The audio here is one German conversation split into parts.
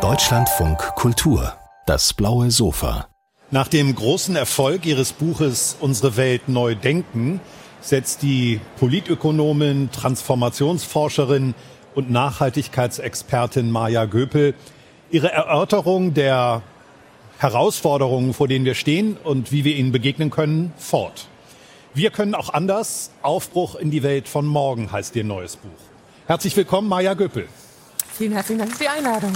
Deutschlandfunk Kultur, das blaue Sofa. Nach dem großen Erfolg ihres Buches Unsere Welt neu denken setzt die Politökonomin, Transformationsforscherin und Nachhaltigkeitsexpertin Maja Göpel ihre Erörterung der Herausforderungen, vor denen wir stehen und wie wir ihnen begegnen können, fort. Wir können auch anders. Aufbruch in die Welt von morgen heißt ihr neues Buch. Herzlich willkommen, Maja Göpel. Vielen herzlichen Dank für die Einladung.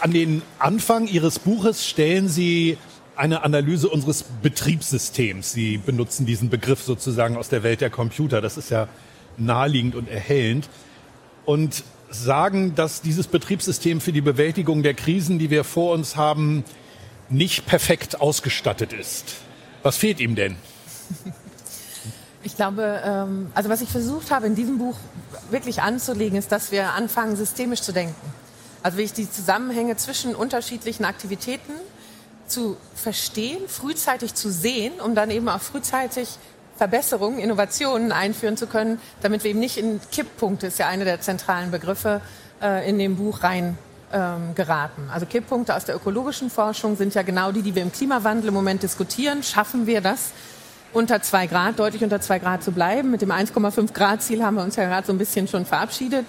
An den Anfang Ihres Buches stellen Sie eine Analyse unseres Betriebssystems. Sie benutzen diesen Begriff sozusagen aus der Welt der Computer. Das ist ja naheliegend und erhellend. Und sagen, dass dieses Betriebssystem für die Bewältigung der Krisen, die wir vor uns haben, nicht perfekt ausgestattet ist. Was fehlt ihm denn? Ich glaube, ähm, also was ich versucht habe in diesem Buch wirklich anzulegen, ist, dass wir anfangen, systemisch zu denken. Also wie ich die Zusammenhänge zwischen unterschiedlichen Aktivitäten zu verstehen, frühzeitig zu sehen, um dann eben auch frühzeitig Verbesserungen, Innovationen einführen zu können, damit wir eben nicht in Kipppunkte, ist ja eine der zentralen Begriffe äh, in dem Buch rein ähm, geraten. Also Kipppunkte aus der ökologischen Forschung sind ja genau die, die wir im Klimawandel im Moment diskutieren. Schaffen wir das, unter zwei Grad, deutlich unter zwei Grad zu bleiben? Mit dem 1,5 Grad Ziel haben wir uns ja gerade so ein bisschen schon verabschiedet.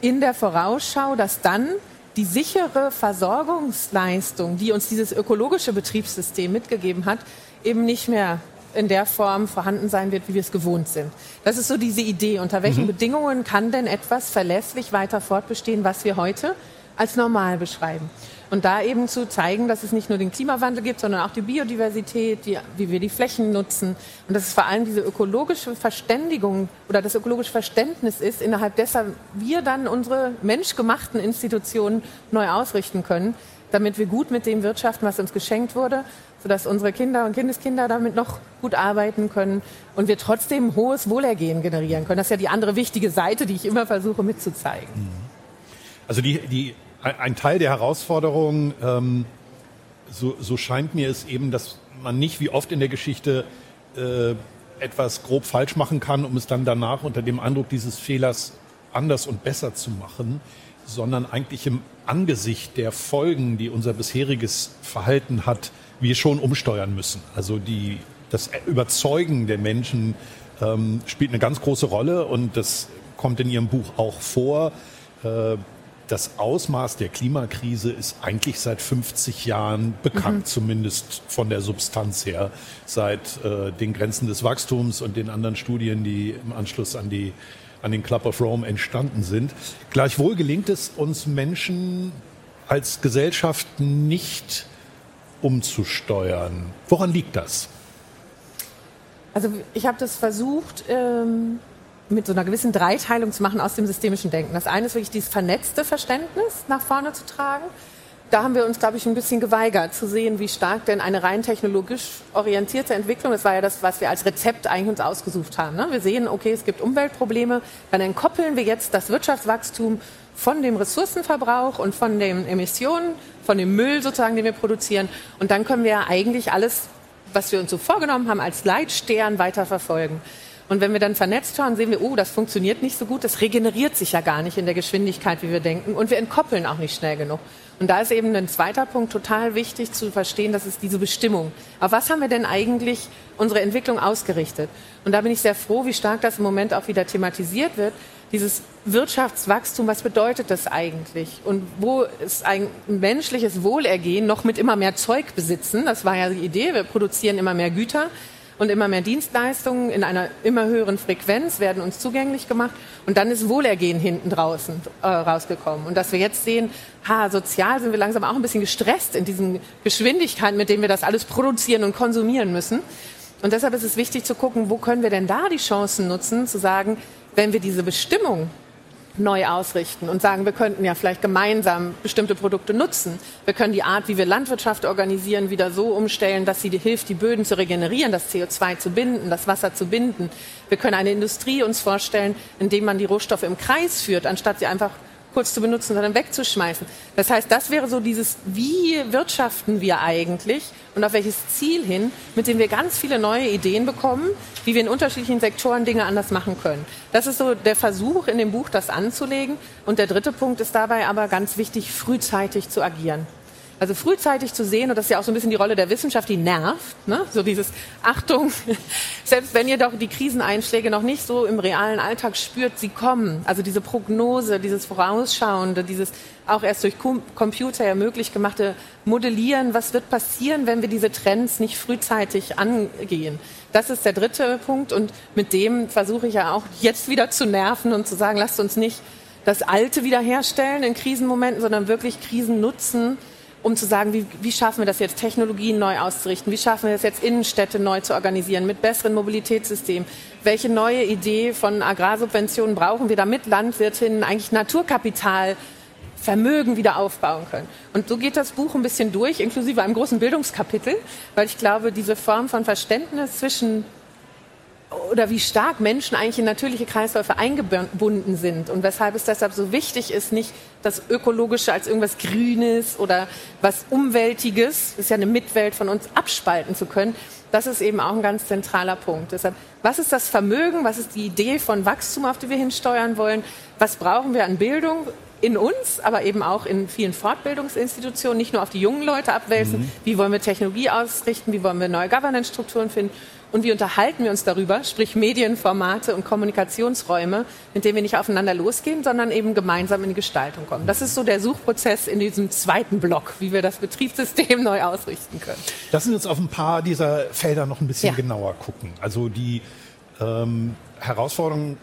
In der Vorausschau, dass dann die sichere Versorgungsleistung, die uns dieses ökologische Betriebssystem mitgegeben hat, eben nicht mehr in der Form vorhanden sein wird, wie wir es gewohnt sind. Das ist so diese Idee. Unter welchen mhm. Bedingungen kann denn etwas verlässlich weiter fortbestehen, was wir heute als normal beschreiben. Und da eben zu zeigen, dass es nicht nur den Klimawandel gibt, sondern auch die Biodiversität, die, wie wir die Flächen nutzen. Und dass es vor allem diese ökologische Verständigung oder das ökologische Verständnis ist, innerhalb dessen wir dann unsere menschgemachten Institutionen neu ausrichten können, damit wir gut mit dem wirtschaften, was uns geschenkt wurde, sodass unsere Kinder und Kindeskinder damit noch gut arbeiten können und wir trotzdem hohes Wohlergehen generieren können. Das ist ja die andere wichtige Seite, die ich immer versuche mitzuzeigen. Also die, die ein Teil der Herausforderung, ähm, so, so scheint mir es eben, dass man nicht wie oft in der Geschichte äh, etwas grob falsch machen kann, um es dann danach unter dem Eindruck dieses Fehlers anders und besser zu machen, sondern eigentlich im Angesicht der Folgen, die unser bisheriges Verhalten hat, wir schon umsteuern müssen. Also die, das Überzeugen der Menschen ähm, spielt eine ganz große Rolle und das kommt in Ihrem Buch auch vor. Äh, das Ausmaß der Klimakrise ist eigentlich seit 50 Jahren bekannt, mhm. zumindest von der Substanz her, seit äh, den Grenzen des Wachstums und den anderen Studien, die im Anschluss an die an den Club of Rome entstanden sind. Gleichwohl gelingt es uns Menschen als Gesellschaft nicht umzusteuern. Woran liegt das? Also ich habe das versucht, ähm, mit so einer gewissen Dreiteilung zu machen aus dem systemischen Denken. Das eine ist wirklich dieses vernetzte Verständnis nach vorne zu tragen. Da haben wir uns, glaube ich, ein bisschen geweigert zu sehen, wie stark denn eine rein technologisch orientierte Entwicklung, das war ja das, was wir als Rezept eigentlich uns ausgesucht haben. Ne? Wir sehen, okay, es gibt Umweltprobleme, dann entkoppeln wir jetzt das Wirtschaftswachstum von dem Ressourcenverbrauch und von den Emissionen, von dem Müll sozusagen, den wir produzieren. Und dann können wir ja eigentlich alles, was wir uns so vorgenommen haben, als Leitstern weiterverfolgen. Und wenn wir dann vernetzt schauen, sehen wir, oh, das funktioniert nicht so gut, das regeneriert sich ja gar nicht in der Geschwindigkeit, wie wir denken. Und wir entkoppeln auch nicht schnell genug. Und da ist eben ein zweiter Punkt total wichtig zu verstehen, das ist diese Bestimmung. Auf was haben wir denn eigentlich unsere Entwicklung ausgerichtet? Und da bin ich sehr froh, wie stark das im Moment auch wieder thematisiert wird. Dieses Wirtschaftswachstum, was bedeutet das eigentlich? Und wo ist ein menschliches Wohlergehen noch mit immer mehr Zeug besitzen? Das war ja die Idee. Wir produzieren immer mehr Güter und immer mehr Dienstleistungen in einer immer höheren Frequenz werden uns zugänglich gemacht. Und dann ist Wohlergehen hinten draußen äh, rausgekommen. Und dass wir jetzt sehen, ha, sozial sind wir langsam auch ein bisschen gestresst in diesen Geschwindigkeiten, mit denen wir das alles produzieren und konsumieren müssen. Und deshalb ist es wichtig zu gucken, wo können wir denn da die Chancen nutzen, zu sagen, wenn wir diese Bestimmung neu ausrichten und sagen, wir könnten ja vielleicht gemeinsam bestimmte Produkte nutzen. Wir können die Art, wie wir Landwirtschaft organisieren, wieder so umstellen, dass sie hilft, die Böden zu regenerieren, das CO2 zu binden, das Wasser zu binden. Wir können eine Industrie uns vorstellen, in dem man die Rohstoffe im Kreis führt, anstatt sie einfach kurz zu benutzen, sondern wegzuschmeißen. Das heißt, das wäre so dieses, wie wirtschaften wir eigentlich und auf welches Ziel hin, mit dem wir ganz viele neue Ideen bekommen, wie wir in unterschiedlichen Sektoren Dinge anders machen können. Das ist so der Versuch in dem Buch, das anzulegen. Und der dritte Punkt ist dabei aber ganz wichtig, frühzeitig zu agieren. Also frühzeitig zu sehen, und das ist ja auch so ein bisschen die Rolle der Wissenschaft, die nervt, ne? so dieses Achtung, selbst wenn ihr doch die Kriseneinschläge noch nicht so im realen Alltag spürt, sie kommen. Also diese Prognose, dieses Vorausschauende, dieses auch erst durch Computer ja möglich gemachte Modellieren, was wird passieren, wenn wir diese Trends nicht frühzeitig angehen. Das ist der dritte Punkt und mit dem versuche ich ja auch jetzt wieder zu nerven und zu sagen, lasst uns nicht das Alte wiederherstellen in Krisenmomenten, sondern wirklich Krisen nutzen, um zu sagen, wie, wie schaffen wir das jetzt, Technologien neu auszurichten? Wie schaffen wir das jetzt, Innenstädte neu zu organisieren mit besseren Mobilitätssystemen? Welche neue Idee von Agrarsubventionen brauchen wir, damit Landwirtinnen eigentlich Naturkapital Vermögen wieder aufbauen können. Und so geht das Buch ein bisschen durch, inklusive einem großen Bildungskapitel, weil ich glaube, diese Form von Verständnis zwischen oder wie stark Menschen eigentlich in natürliche Kreisläufe eingebunden sind und weshalb es deshalb so wichtig ist, nicht das Ökologische als irgendwas Grünes oder was Umweltiges, das ist ja eine Mitwelt von uns, abspalten zu können. Das ist eben auch ein ganz zentraler Punkt. Deshalb, was ist das Vermögen? Was ist die Idee von Wachstum, auf die wir hinsteuern wollen? Was brauchen wir an Bildung? in uns, aber eben auch in vielen Fortbildungsinstitutionen, nicht nur auf die jungen Leute abwälzen. Mhm. Wie wollen wir Technologie ausrichten? Wie wollen wir neue Governance-Strukturen finden? Und wie unterhalten wir uns darüber, sprich Medienformate und Kommunikationsräume, mit denen wir nicht aufeinander losgehen, sondern eben gemeinsam in die Gestaltung kommen. Das ist so der Suchprozess in diesem zweiten Block, wie wir das Betriebssystem neu ausrichten können. Lassen Sie uns auf ein paar dieser Felder noch ein bisschen ja. genauer gucken. Also die ähm, Herausforderung,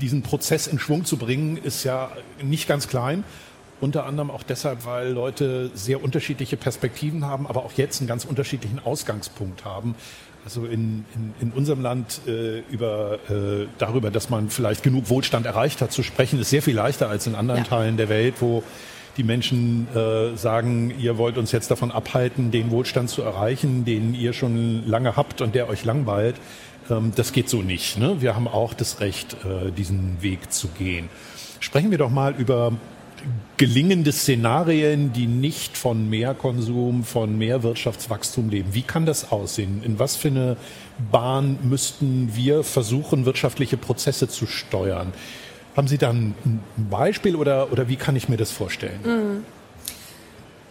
diesen Prozess in Schwung zu bringen, ist ja nicht ganz klein. Unter anderem auch deshalb, weil Leute sehr unterschiedliche Perspektiven haben, aber auch jetzt einen ganz unterschiedlichen Ausgangspunkt haben. Also in, in, in unserem Land äh, über, äh, darüber, dass man vielleicht genug Wohlstand erreicht hat, zu sprechen, ist sehr viel leichter als in anderen ja. Teilen der Welt, wo die Menschen äh, sagen, ihr wollt uns jetzt davon abhalten, den Wohlstand zu erreichen, den ihr schon lange habt und der euch langweilt. Ähm, das geht so nicht. Ne? Wir haben auch das Recht, äh, diesen Weg zu gehen. Sprechen wir doch mal über gelingende Szenarien, die nicht von mehr Konsum, von mehr Wirtschaftswachstum leben. Wie kann das aussehen? In was für eine Bahn müssten wir versuchen, wirtschaftliche Prozesse zu steuern? Haben Sie da ein Beispiel oder, oder wie kann ich mir das vorstellen? Mhm.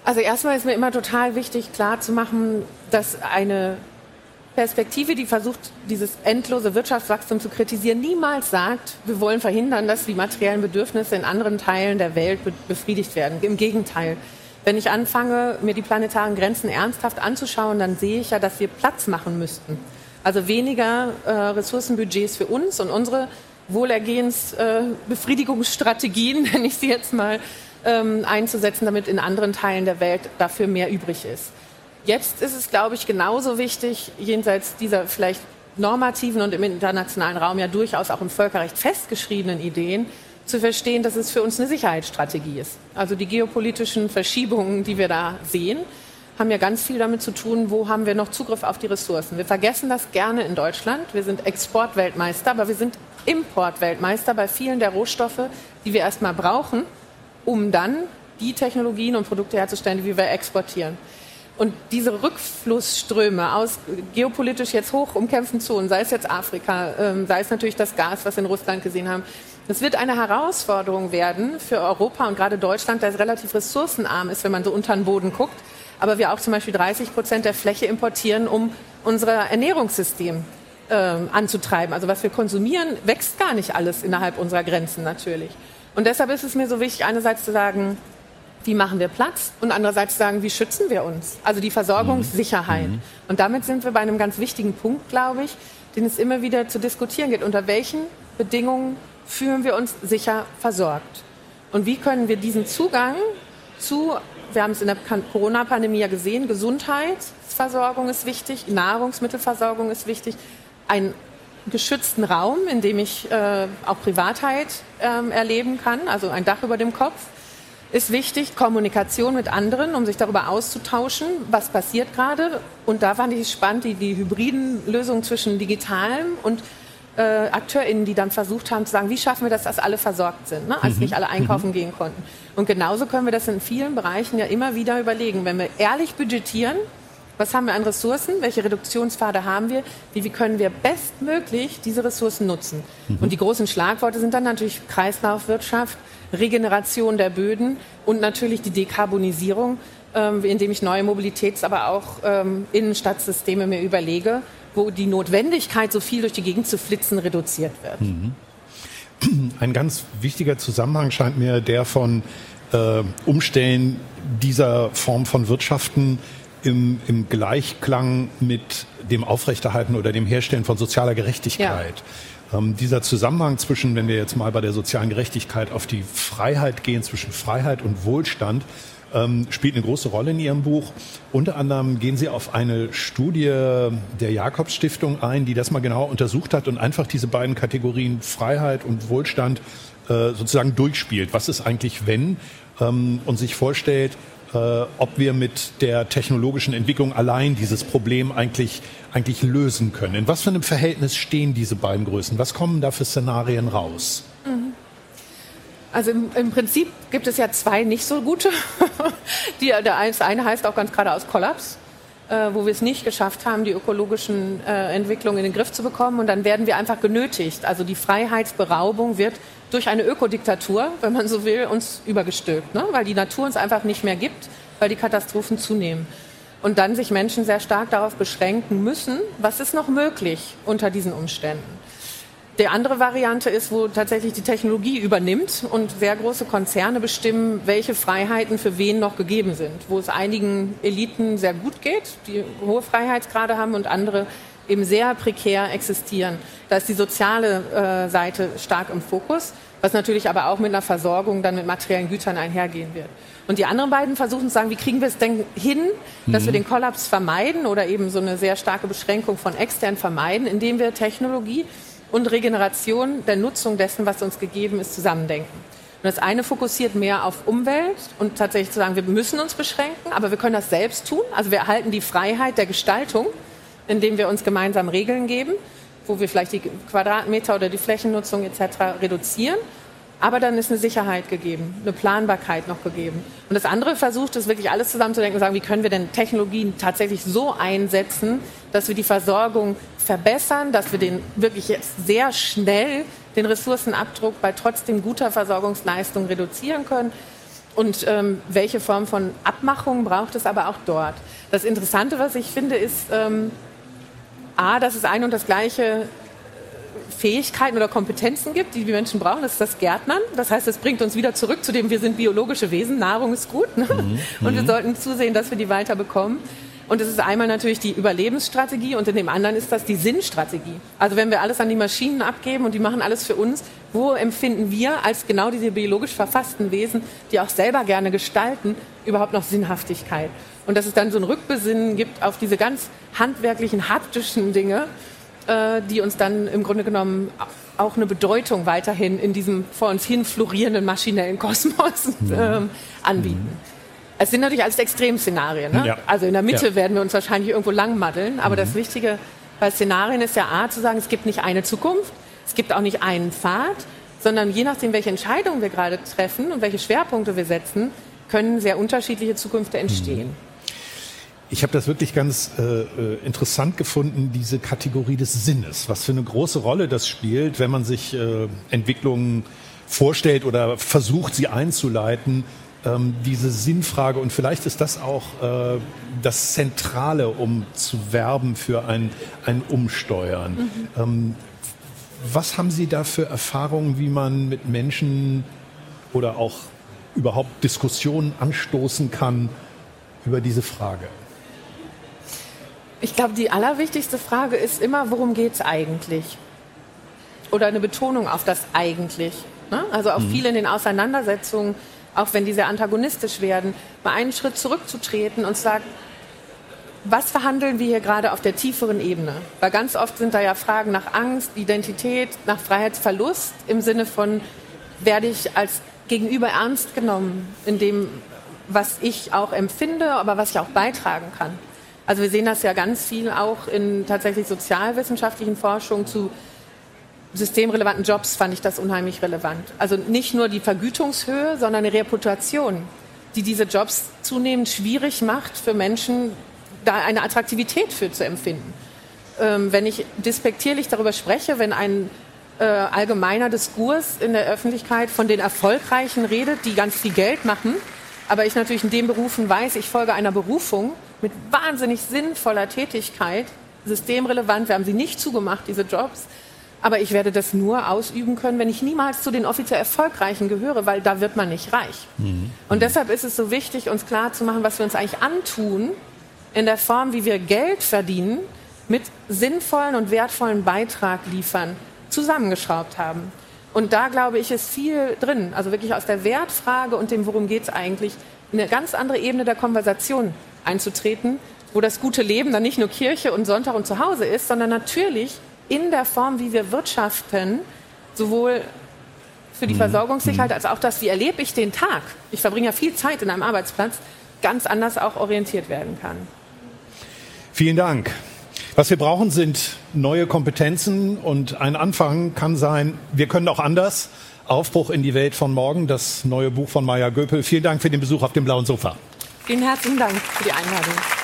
Also erstmal ist mir immer total wichtig, klarzumachen, dass eine Perspektive, die versucht, dieses endlose Wirtschaftswachstum zu kritisieren, niemals sagt, wir wollen verhindern, dass die materiellen Bedürfnisse in anderen Teilen der Welt befriedigt werden. Im Gegenteil. Wenn ich anfange, mir die planetaren Grenzen ernsthaft anzuschauen, dann sehe ich ja, dass wir Platz machen müssten. Also weniger äh, Ressourcenbudgets für uns und unsere Wohlergehensbefriedigungsstrategien, äh, nenne ich sie jetzt mal, ähm, einzusetzen, damit in anderen Teilen der Welt dafür mehr übrig ist. Jetzt ist es, glaube ich, genauso wichtig, jenseits dieser vielleicht normativen und im internationalen Raum ja durchaus auch im Völkerrecht festgeschriebenen Ideen, zu verstehen, dass es für uns eine Sicherheitsstrategie ist. Also die geopolitischen Verschiebungen, die wir da sehen, haben ja ganz viel damit zu tun, wo haben wir noch Zugriff auf die Ressourcen. Wir vergessen das gerne in Deutschland. Wir sind Exportweltmeister, aber wir sind Importweltmeister bei vielen der Rohstoffe, die wir erstmal brauchen, um dann die Technologien und Produkte herzustellen, die wir exportieren. Und diese Rückflussströme aus geopolitisch jetzt hoch umkämpften Zonen, sei es jetzt Afrika, ähm, sei es natürlich das Gas, was wir in Russland gesehen haben, das wird eine Herausforderung werden für Europa und gerade Deutschland, das relativ ressourcenarm ist, wenn man so unter den Boden guckt. Aber wir auch zum Beispiel 30 Prozent der Fläche importieren, um unser Ernährungssystem äh, anzutreiben. Also was wir konsumieren, wächst gar nicht alles innerhalb unserer Grenzen natürlich. Und deshalb ist es mir so wichtig, einerseits zu sagen, wie machen wir Platz und andererseits sagen, wie schützen wir uns? Also die Versorgungssicherheit. Mhm. Und damit sind wir bei einem ganz wichtigen Punkt, glaube ich, den es immer wieder zu diskutieren geht. Unter welchen Bedingungen fühlen wir uns sicher versorgt? Und wie können wir diesen Zugang zu, wir haben es in der Corona-Pandemie ja gesehen, Gesundheitsversorgung ist wichtig, Nahrungsmittelversorgung ist wichtig, einen geschützten Raum, in dem ich äh, auch Privatheit äh, erleben kann, also ein Dach über dem Kopf, ist wichtig, Kommunikation mit anderen, um sich darüber auszutauschen, was passiert gerade. Und da fand ich es spannend, die, die hybriden Lösungen zwischen digitalem und äh, AkteurInnen, die dann versucht haben zu sagen, wie schaffen wir das, dass alle versorgt sind, ne? als mhm. nicht alle einkaufen mhm. gehen konnten. Und genauso können wir das in vielen Bereichen ja immer wieder überlegen. Wenn wir ehrlich budgetieren, was haben wir an Ressourcen? Welche Reduktionspfade haben wir? Wie, wie können wir bestmöglich diese Ressourcen nutzen? Mhm. Und die großen Schlagworte sind dann natürlich Kreislaufwirtschaft, Regeneration der Böden und natürlich die Dekarbonisierung, ähm, indem ich neue Mobilitäts-, aber auch ähm, Innenstadtsysteme mir überlege, wo die Notwendigkeit, so viel durch die Gegend zu flitzen, reduziert wird. Mhm. Ein ganz wichtiger Zusammenhang scheint mir der von äh, Umstellen dieser Form von Wirtschaften im, im, Gleichklang mit dem Aufrechterhalten oder dem Herstellen von sozialer Gerechtigkeit. Ja. Ähm, dieser Zusammenhang zwischen, wenn wir jetzt mal bei der sozialen Gerechtigkeit auf die Freiheit gehen, zwischen Freiheit und Wohlstand, ähm, spielt eine große Rolle in Ihrem Buch. Unter anderem gehen Sie auf eine Studie der Jakobs Stiftung ein, die das mal genau untersucht hat und einfach diese beiden Kategorien Freiheit und Wohlstand äh, sozusagen durchspielt. Was ist eigentlich wenn? Ähm, und sich vorstellt, ob wir mit der technologischen Entwicklung allein dieses Problem eigentlich, eigentlich lösen können. In was für einem Verhältnis stehen diese beiden Größen? Was kommen da für Szenarien raus? Mhm. Also im, im, Prinzip gibt es ja zwei nicht so gute. Die, der eine heißt auch ganz geradeaus Kollaps, äh, wo wir es nicht geschafft haben, die ökologischen äh, Entwicklungen in den Griff zu bekommen. Und dann werden wir einfach genötigt. Also die Freiheitsberaubung wird durch eine Ökodiktatur, wenn man so will, uns übergestülpt, ne? weil die Natur uns einfach nicht mehr gibt, weil die Katastrophen zunehmen. Und dann sich Menschen sehr stark darauf beschränken müssen, was ist noch möglich unter diesen Umständen. Die andere Variante ist, wo tatsächlich die Technologie übernimmt und sehr große Konzerne bestimmen, welche Freiheiten für wen noch gegeben sind. Wo es einigen Eliten sehr gut geht, die hohe Freiheitsgrade haben und andere eben sehr prekär existieren. Da ist die soziale äh, Seite stark im Fokus, was natürlich aber auch mit einer Versorgung dann mit materiellen Gütern einhergehen wird. Und die anderen beiden versuchen zu sagen, wie kriegen wir es denn hin, dass mhm. wir den Kollaps vermeiden oder eben so eine sehr starke Beschränkung von extern vermeiden, indem wir Technologie und Regeneration der Nutzung dessen, was uns gegeben ist, zusammendenken. Und das eine fokussiert mehr auf Umwelt und tatsächlich zu sagen, wir müssen uns beschränken, aber wir können das selbst tun. Also wir erhalten die Freiheit der Gestaltung, indem wir uns gemeinsam Regeln geben, wo wir vielleicht die Quadratmeter oder die Flächennutzung etc. reduzieren. Aber dann ist eine Sicherheit gegeben, eine Planbarkeit noch gegeben. Und das andere versucht es wirklich alles zusammenzudenken und sagen, wie können wir denn Technologien tatsächlich so einsetzen, dass wir die Versorgung verbessern, dass wir den wirklich jetzt sehr schnell den Ressourcenabdruck bei trotzdem guter Versorgungsleistung reduzieren können. Und ähm, welche Form von Abmachung braucht es aber auch dort? Das Interessante, was ich finde, ist ähm, A, dass es ein und das gleiche Fähigkeiten oder Kompetenzen gibt, die die Menschen brauchen. Das ist das Gärtnern. Das heißt, es bringt uns wieder zurück zu dem, wir sind biologische Wesen, Nahrung ist gut. Ne? Mhm. Und wir mhm. sollten zusehen, dass wir die weiter bekommen. Und es ist einmal natürlich die Überlebensstrategie und in dem anderen ist das die Sinnstrategie. Also wenn wir alles an die Maschinen abgeben und die machen alles für uns, wo empfinden wir als genau diese biologisch verfassten Wesen, die auch selber gerne gestalten, überhaupt noch Sinnhaftigkeit? Und dass es dann so ein Rückbesinnen gibt auf diese ganz handwerklichen, haptischen Dinge, äh, die uns dann im Grunde genommen auch eine Bedeutung weiterhin in diesem vor uns hin florierenden maschinellen Kosmos äh, anbieten. Es sind natürlich alles Extremszenarien. Ne? Ja. Also in der Mitte ja. werden wir uns wahrscheinlich irgendwo langmaddeln. Aber mhm. das Wichtige bei Szenarien ist ja A, zu sagen, es gibt nicht eine Zukunft, es gibt auch nicht einen Pfad, sondern je nachdem, welche Entscheidungen wir gerade treffen und welche Schwerpunkte wir setzen, können sehr unterschiedliche Zukünfte entstehen. Mhm. Ich habe das wirklich ganz äh, äh, interessant gefunden, diese Kategorie des Sinnes, was für eine große Rolle das spielt, wenn man sich äh, Entwicklungen vorstellt oder versucht, sie einzuleiten. Ähm, diese Sinnfrage und vielleicht ist das auch äh, das Zentrale, um zu werben für ein, ein Umsteuern. Mhm. Ähm, was haben Sie da für Erfahrungen, wie man mit Menschen oder auch überhaupt Diskussionen anstoßen kann über diese Frage? Ich glaube, die allerwichtigste Frage ist immer, worum geht es eigentlich? Oder eine Betonung auf das eigentlich. Ne? Also auch mhm. viel in den Auseinandersetzungen, auch wenn die sehr antagonistisch werden, mal einen Schritt zurückzutreten und zu sagen, was verhandeln wir hier gerade auf der tieferen Ebene? Weil ganz oft sind da ja Fragen nach Angst, Identität, nach Freiheitsverlust im Sinne von, werde ich als Gegenüber ernst genommen in dem, was ich auch empfinde, aber was ich auch beitragen kann. Also wir sehen das ja ganz viel auch in tatsächlich sozialwissenschaftlichen Forschungen zu systemrelevanten Jobs fand ich das unheimlich relevant. Also nicht nur die Vergütungshöhe, sondern eine Reputation, die diese Jobs zunehmend schwierig macht für Menschen, da eine Attraktivität für zu empfinden. Ähm, wenn ich despektierlich darüber spreche, wenn ein äh, allgemeiner Diskurs in der Öffentlichkeit von den Erfolgreichen redet, die ganz viel Geld machen, aber ich natürlich in den Berufen weiß, ich folge einer Berufung mit wahnsinnig sinnvoller Tätigkeit, systemrelevant, wir haben sie nicht zugemacht, diese Jobs, aber ich werde das nur ausüben können, wenn ich niemals zu den offiziell Erfolgreichen gehöre, weil da wird man nicht reich. Mhm. Und deshalb ist es so wichtig, uns klar zu machen, was wir uns eigentlich antun in der Form, wie wir Geld verdienen, mit sinnvollen und wertvollen Beitrag liefern, zusammengeschraubt haben. Und da glaube ich, ist viel drin. Also wirklich aus der Wertfrage und dem, worum geht es eigentlich, in eine ganz andere Ebene der Konversation einzutreten, wo das gute Leben dann nicht nur Kirche und Sonntag und zu Hause ist, sondern natürlich in der Form, wie wir wirtschaften, sowohl für die mhm. Versorgungssicherheit mhm. als auch das, wie erlebe ich den Tag. Ich verbringe ja viel Zeit in einem Arbeitsplatz, ganz anders auch orientiert werden kann. Vielen Dank. Was wir brauchen, sind neue Kompetenzen und ein Anfang kann sein, wir können auch anders. Aufbruch in die Welt von morgen, das neue Buch von Maya Göpel. Vielen Dank für den Besuch auf dem blauen Sofa. Vielen herzlichen Dank für die Einladung.